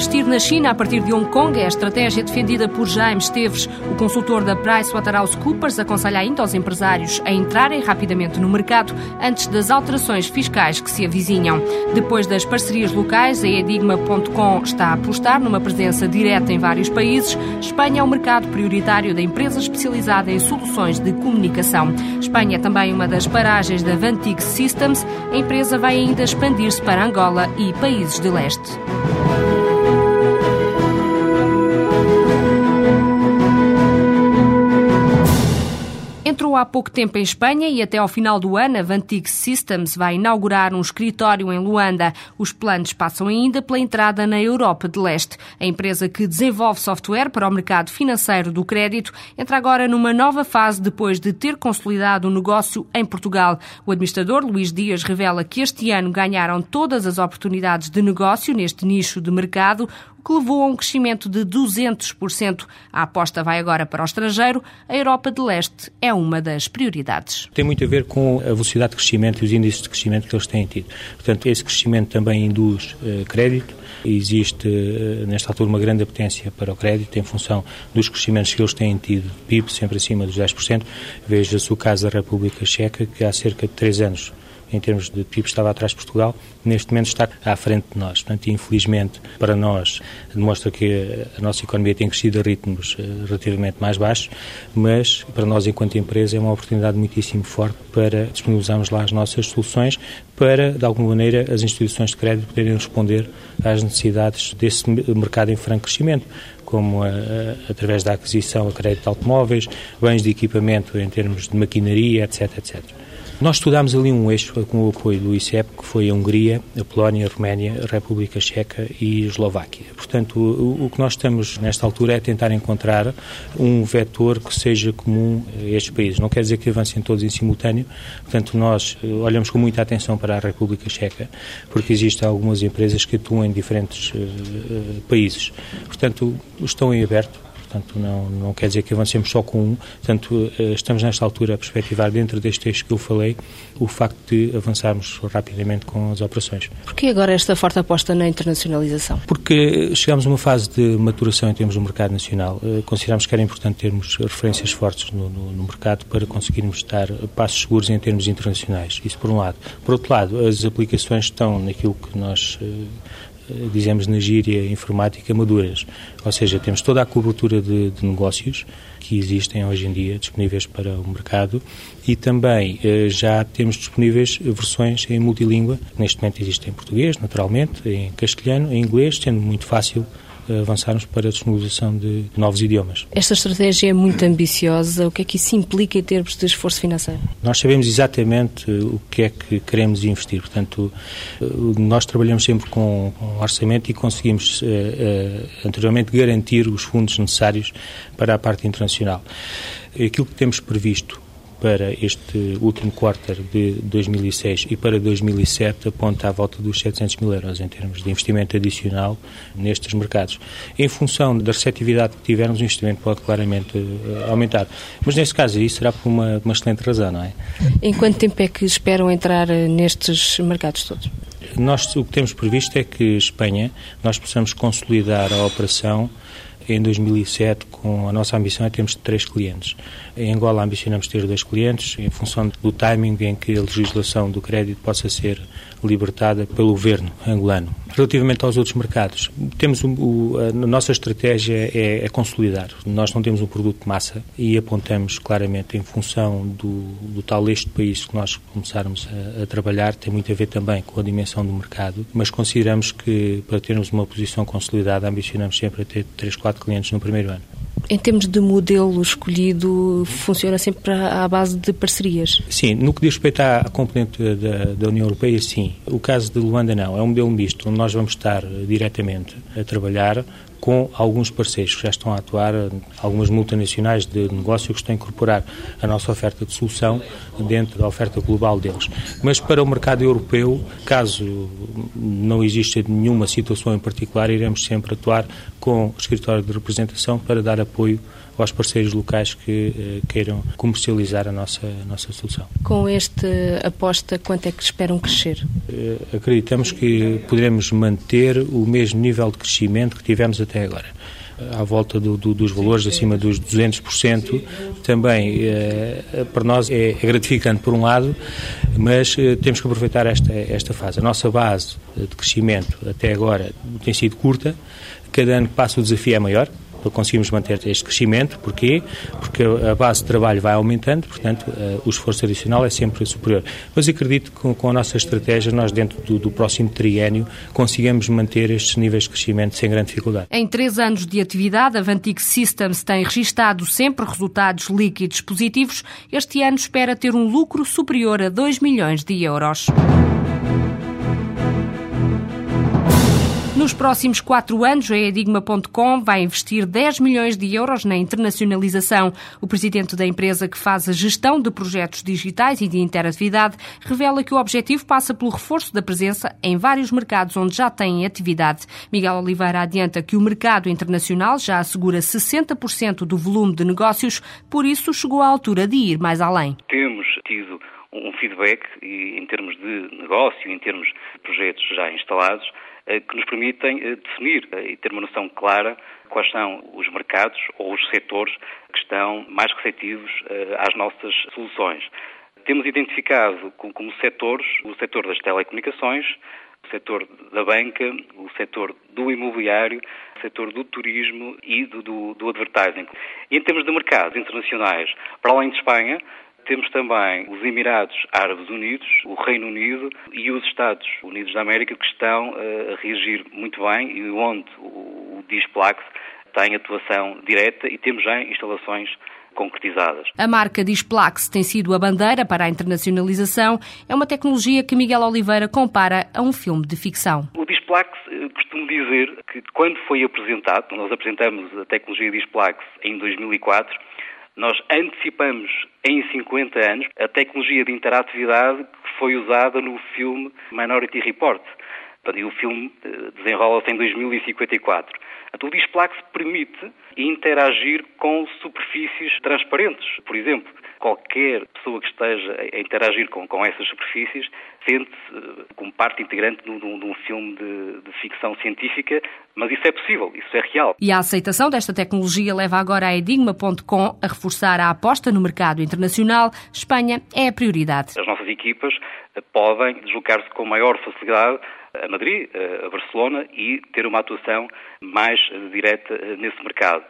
investir na China a partir de Hong Kong é a estratégia defendida por Jaime Esteves. O consultor da PricewaterhouseCoopers aconselha ainda aos empresários a entrarem rapidamente no mercado antes das alterações fiscais que se avizinham. Depois das parcerias locais, a Edigma.com está a apostar numa presença direta em vários países. Espanha é o mercado prioritário da empresa especializada em soluções de comunicação. Espanha é também uma das paragens da Vantig Systems. A empresa vai ainda expandir-se para Angola e países de leste. Entrou há pouco tempo em Espanha e até ao final do ano a Vantig Systems vai inaugurar um escritório em Luanda. Os planos passam ainda pela entrada na Europa de Leste. A empresa que desenvolve software para o mercado financeiro do crédito entra agora numa nova fase depois de ter consolidado o negócio em Portugal. O administrador Luís Dias revela que este ano ganharam todas as oportunidades de negócio neste nicho de mercado, que levou a um crescimento de 200%. A aposta vai agora para o estrangeiro. A Europa de Leste é uma das prioridades. Tem muito a ver com a velocidade de crescimento e os índices de crescimento que eles têm tido. Portanto, esse crescimento também induz uh, crédito. Existe, uh, nesta altura, uma grande apetência para o crédito em função dos crescimentos que eles têm tido, PIB sempre acima dos 10%. Veja-se o caso da República Checa, que há cerca de três anos em termos de PIB, estava atrás de Portugal, neste momento está à frente de nós. Portanto, infelizmente, para nós, demonstra que a nossa economia tem crescido a ritmos eh, relativamente mais baixos, mas para nós, enquanto empresa, é uma oportunidade muitíssimo forte para disponibilizarmos lá as nossas soluções para, de alguma maneira, as instituições de crédito poderem responder às necessidades desse mercado em franco crescimento como a, a, através da aquisição a crédito de automóveis, bens de equipamento em termos de maquinaria, etc, etc. Nós estudámos ali um eixo com o apoio do ICEP, que foi a Hungria, a Polónia, a Roménia, a República Checa e a Eslováquia. Portanto, o, que nós estamos nesta altura é tentar encontrar um vetor que seja comum a estes países. Não quer dizer que avancem todos em simultâneo, portanto, nós eh, olhamos com muita atenção para a República Checa, porque existem algumas empresas que atuam em diferentes uh, países. Portanto, estão em aberto portanto não, não quer dizer que avancemos só com um, portanto eh, estamos nesta altura a perspectivar dentro deste eixo que eu falei o facto de avançarmos rapidamente com as operações. Porquê agora esta forte aposta na internacionalização? Porque chegamos a uma fase de maturação em termos do mercado nacional. Eh, consideramos que era importante termos referências fortes no, no, no mercado para conseguirmos dar passos seguros em termos internacionais. Isso por um lado. Por outro lado, as aplicações estão naquilo que nós eh, dizemos na gíria informática, maduras. Ou seja, temos toda a cobertura de, de, negócios que existem hoje em dia disponíveis para o mercado e também eh, já temos disponíveis versões em multilíngua. Neste momento existem em português, naturalmente, em castelhano, em inglês, sendo muito fácil avançarmos para a disponibilização de novos idiomas. Esta estratégia é muito ambiciosa. O que é que isso implica em termos de esforço financeiro? Nós sabemos exatamente o que é que queremos investir. Portanto, nós trabalhamos sempre com um orçamento e conseguimos eh, eh, anteriormente garantir os fundos necessários para a parte internacional. Aquilo que temos previsto para este último quarter de 2006 e para 2007 aponta à volta dos 700 mil euros em termos de investimento adicional nestes mercados. Em função da receptividade que tivermos, o investimento pode claramente uh, aumentar. Mas neste caso, isso será por uma, uma excelente razão, não é? Em quanto tempo é que esperam entrar eh, nestes mercados todos? Nós o que temos previsto é que Espanha, nós possamos consolidar a operação em 2007, com a nossa ambição é termos três clientes. Em Angola ambicionamos ter dois clientes, em função do timing em que a legislação do crédito possa ser libertada pelo governo angolano. Relativamente aos outros mercados, temos o, a nossa estratégia é, é, consolidar. Nós não temos um produto de massa e apontamos claramente em função do, do tal este país que nós começarmos a, a, trabalhar, tem muito a ver também com a dimensão do mercado, mas consideramos que para termos uma posição consolidada, ambicionamos sempre a ter 3, 4 clientes no primeiro ano. Em termos de modelo escolhido, funciona sempre à base de parcerias? Sim, no que diz respeito à componente da, da União Europeia, sim. O caso de Luanda, não. É um modelo misto, onde nós vamos estar diretamente a trabalhar com alguns parceiros que já estão a atuar, algumas multinacionais de negócio que estão a incorporar a nossa oferta de solução dentro da oferta global deles. Mas para o mercado europeu, caso não exista nenhuma situação em particular, iremos sempre atuar com o escritório de representação para dar apoio aos parceiros locais que queiram comercializar a nossa, a nossa solução. Com esta aposta, quanto é que esperam crescer? Acreditamos que poderemos manter o mesmo nível de crescimento que tivemos até agora à volta do, do, dos valores acima dos 200%, também eh, para nós é, é gratificante por um lado, mas eh, temos que aproveitar esta, esta fase. A nossa base de crescimento até agora tem sido curta, cada ano que passa o desafio é maior, para conseguirmos manter este crescimento. Porquê? Porque a base de trabalho vai aumentando, portanto, eh, o esforço adicional é sempre superior. Mas acredito que com a nossa estratégia, nós, dentro do, do próximo triênio, consigamos manter estes níveis de crescimento sem grande dificuldade. Em três anos de atividade, a Vantic Systems tem registado sempre resultados líquidos positivos. Este ano espera ter um lucro superior a 2 milhões de euros. Nos próximos quatro anos, a Edigma.com vai investir 10 milhões de euros na internacionalização. O presidente da empresa que faz a gestão de projetos digitais e de interatividade revela que o objetivo passa pelo reforço da presença em vários mercados onde já têm atividade. Miguel Oliveira adianta que o mercado internacional já assegura 60% do volume de negócios, por isso chegou à altura de ir mais além. Temos tido um feedback em termos de negócio, em termos de projetos já instalados, que nos permitem eh, definir eh, e ter uma noção clara quais são os mercados ou os setores que estão mais receptivos às nossas soluções. Temos identificado como setores o setor das telecomunicações, o setor da banca, o setor do imobiliário, o setor do turismo e do, do, do advertising. E em termos de mercados internacionais, para além de Espanha, temos também os Emirados Árabes Unidos, o Reino Unido e os Estados Unidos da América que estão eh, a reagir muito bem e onde o Displax tem atuação direta e temos já instalações concretizadas. A marca Displax tem sido a bandeira para a internacionalização. É uma tecnologia que Miguel Oliveira compara a um filme de ficção. O Displax, eh, costumo dizer que quando foi apresentado, nós apresentamos a tecnologia Displax em 2004, nós antecipamos em 50 anos a tecnologia de interatividade que foi usada no filme Minority Report. E o filme eh, desenrola-se em 2054. Então, o Displax permite interagir com superfícies transparentes. Por exemplo, qualquer pessoa que esteja a interagir com, com essas superfícies sente-se eh, como parte integrante de um, de um filme de, de, ficção científica, mas isso é possível, isso é real. E a aceitação desta tecnologia leva agora a Edigma.com a reforçar a aposta no mercado internacional. Espanha é a prioridade. As nossas equipas eh, podem deslocar-se com maior facilidade a Madrid, a Barcelona e ter uma atuação mais direta eh, nesse mercado.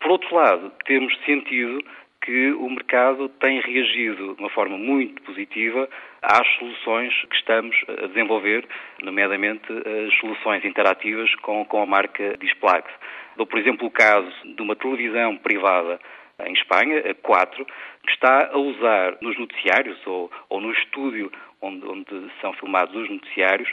Por outro lado, temos sentido que o mercado tem reagido de uma forma muito positiva às soluções que estamos a desenvolver, nomeadamente as soluções interativas com, com a marca Displax. Dou, por exemplo, o caso de uma televisão privada em Espanha, a 4, que está a usar nos noticiários ou, ou no estúdio onde, onde são filmados os noticiários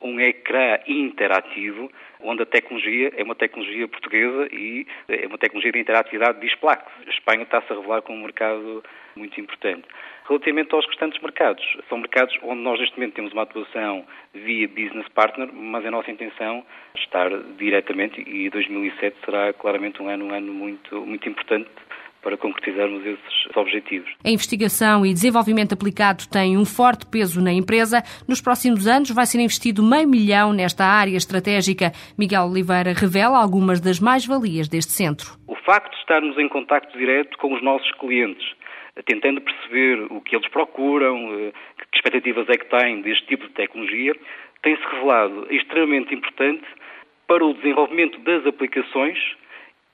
um ecrã interativo, onde a tecnologia é uma tecnologia portuguesa e é uma tecnologia de interatividade de Displax. A Espanha está-se a revelar como um mercado muito importante. Relativamente aos restantes mercados, são mercados onde nós neste momento temos uma atuação via business partner, mas a nossa intenção é estar diretamente e 2007 será claramente um ano, um ano muito, muito importante para concretizarmos esses objetivos. A investigação e desenvolvimento aplicado têm um forte peso na empresa. Nos próximos anos vai ser investido meio milhão nesta área estratégica. Miguel Oliveira revela algumas das mais-valias deste centro. O facto de estarmos em contacto direto com os nossos clientes, tentando perceber o que eles procuram, eh, que expectativas é que têm deste tipo de tecnologia, tem-se revelado extremamente importante para o desenvolvimento das aplicações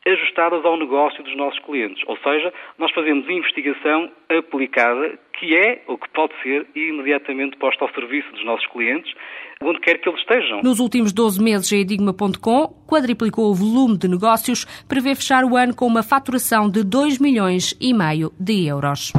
ajustadas ao negócio dos nossos clientes. Ou seja, nós fazemos investigação aplicada que é ou que pode ser imediatamente posta ao serviço dos nossos clientes, onde quer que eles estejam. Nos últimos 12 meses, a Edigma.com quadriplicou o volume de negócios, prevê fechar o ano com uma faturação de 2 milhões e meio de euros.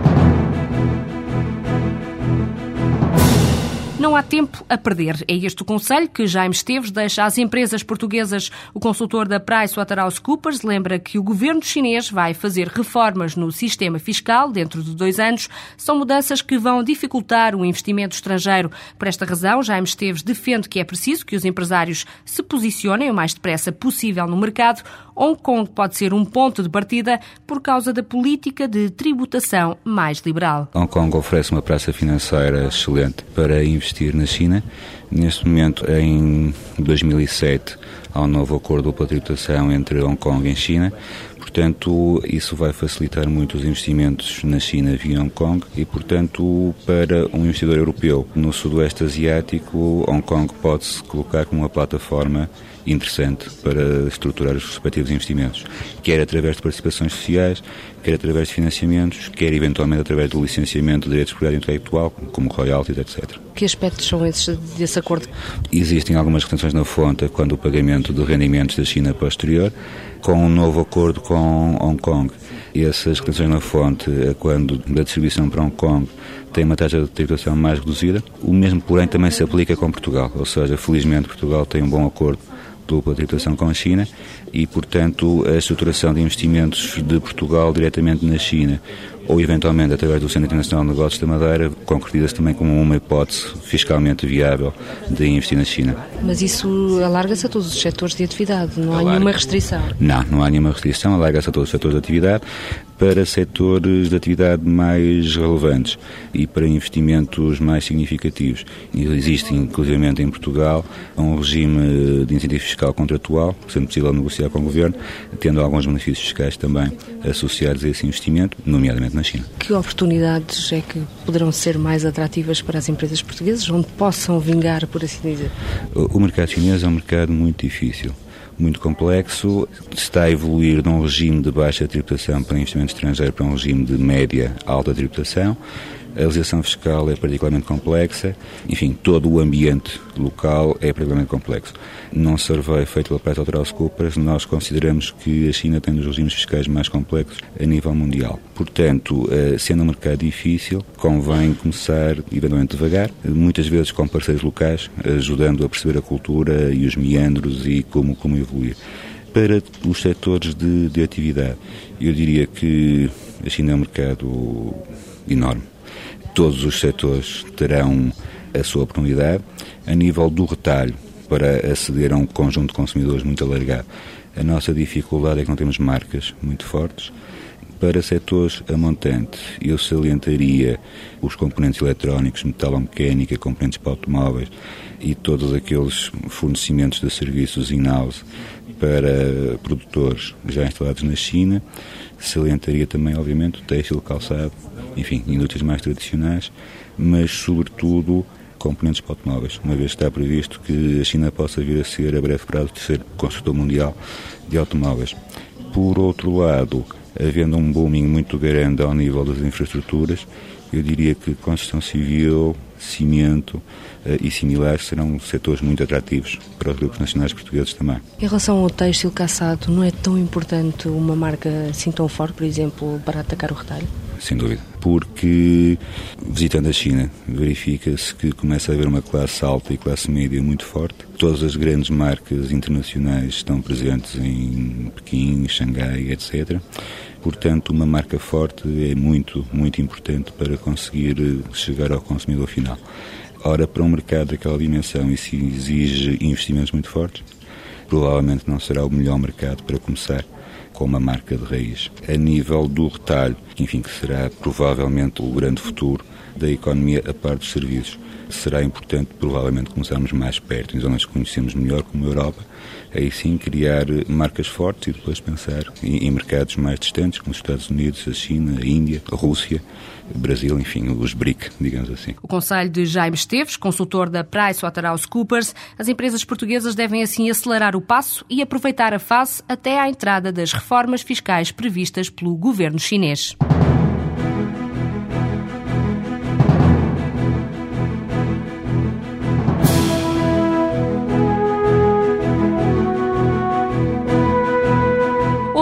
Não há tempo a perder. É este o conselho que Jaime Esteves deixa às empresas portuguesas. O consultor da PricewaterhouseCoopers lembra que o governo chinês vai fazer reformas no sistema fiscal dentro de dois anos. São mudanças que vão dificultar o investimento estrangeiro. Por esta razão, Jaime Esteves defende que é preciso que os empresários se posicionem o mais depressa possível no mercado. Hong Kong pode ser um ponto de partida por causa da política de tributação mais liberal. Hong Kong oferece uma praça financeira excelente para investir na China. Neste momento, em 2007, há um novo acordo de tributação entre Hong Kong e China. Portanto, isso vai facilitar muito os investimentos na China via Hong Kong e, portanto, para um investidor europeu no Sudoeste Asiático, Hong Kong pode-se colocar como uma plataforma interessante para estruturar os respectivos investimentos, quer através de participações sociais, quer através de financiamentos, quer eventualmente através do licenciamento de direitos de propriedade intelectual, como royalties, etc. Que aspectos são esses desse acordo? Existem algumas retenções na fonte quando o pagamento de rendimentos da China para o exterior, com um novo acordo com Hong Kong. Essas retenções na fonte, quando da distribuição para Hong Kong, tem uma taxa de tributação mais reduzida. O mesmo, porém, também se aplica com Portugal, ou seja, felizmente Portugal tem um bom acordo dupla tributação com a China e, portanto, a estruturação de investimentos de Portugal diretamente na China ou eventualmente através do Centro Internacional de Negócios da Madeira, concretiza-se também como uma hipótese fiscalmente viável de investir na China. Mas isso alarga-se a todos os setores de atividade, não Alarga. há nenhuma restrição? Não, não há nenhuma restrição, alarga-se a todos os setores de atividade para setores de atividade mais relevantes e para investimentos mais significativos. Existe, inclusive em Portugal, um regime de incentivo fiscal contratual, sendo possível negociar com o Governo, tendo alguns benefícios fiscais também associados a esse investimento, nomeadamente na China. Que oportunidades é que poderão ser mais atrativas para as empresas portuguesas, onde possam vingar, por assim dizer? O mercado chinês é um mercado muito difícil muito complexo, está a evoluir de um regime de baixa tributação para investimento estrangeiro para um regime de média alta tributação. A legislação fiscal é particularmente complexa, enfim, todo o ambiente local é particularmente complexo. Num survey feito pela PricewaterhouseCoopers, nós consideramos que a China tem um dos regimes fiscais mais complexos a nível mundial. Portanto, eh, sendo um mercado difícil, convém começar eventualmente devagar, muitas vezes com parceiros locais, ajudando a perceber a cultura e os meandros e como, como evoluir. Para os setores de, de atividade, eu diria que a China é um mercado enorme todos os setores terão a sua oportunidade. A nível do retalho, para aceder a um conjunto de consumidores muito alargado, a nossa dificuldade é que não temos marcas muito fortes. Para setores a montante, eu salientaria os componentes eletrónicos, metalomecânica, componentes para automóveis e todos aqueles fornecimentos de serviços in-house para produtores já instalados na China. Salientaria também, obviamente, o têxtil, calçado, enfim, indústrias mais tradicionais, mas, sobretudo, componentes para automóveis, uma vez que está previsto que a China possa vir a ser, a breve prazo, terceiro construtor mundial de automóveis. Por outro lado, havendo um booming muito grande ao nível das infraestruturas, eu diria que construção civil, cimento uh, e similares serão setores muito atrativos para os grupos nacionais portugueses também. Em relação ao têxtil caçado, não é tão importante uma marca assim tão forte, por exemplo, para atacar o retalho? Sem dúvida, porque visitando a China verifica-se que começa a haver uma classe alta e classe média muito forte. Todas as grandes marcas internacionais estão presentes em Pequim, Xangai, etc. Portanto, uma marca forte é muito, muito importante para conseguir chegar ao consumidor final. Ora, para um mercado daquela dimensão, isso exige investimentos muito fortes. Provavelmente não será o melhor mercado para começar com uma marca de raiz. A nível do retalho, enfim, que será provavelmente o grande futuro da economia a par dos serviços. Será importante, provavelmente, começarmos mais perto, em zonas que conhecemos melhor, como a Europa, aí sim criar marcas fortes e depois pensar em, mercados mais distantes, como os Estados Unidos, a China, a Índia, a Rússia, o Brasil, enfim, os BRIC, digamos assim. O conselho de Jaime Esteves, consultor da PricewaterhouseCoopers, as empresas portuguesas devem assim acelerar o passo e aproveitar a fase até à entrada das reformas fiscais previstas pelo governo chinês.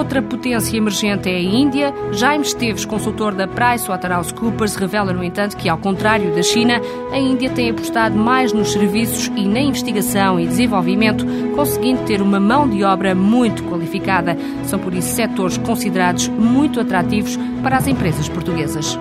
Outra potência emergente é a Índia. Jaime Esteves, consultor da PricewaterhouseCoopers, revela, no entanto, que, ao contrário da China, a Índia tem apostado mais nos serviços e na investigação e desenvolvimento, conseguindo ter uma mão de obra muito qualificada. São, por isso, setores considerados muito atrativos para as empresas portuguesas.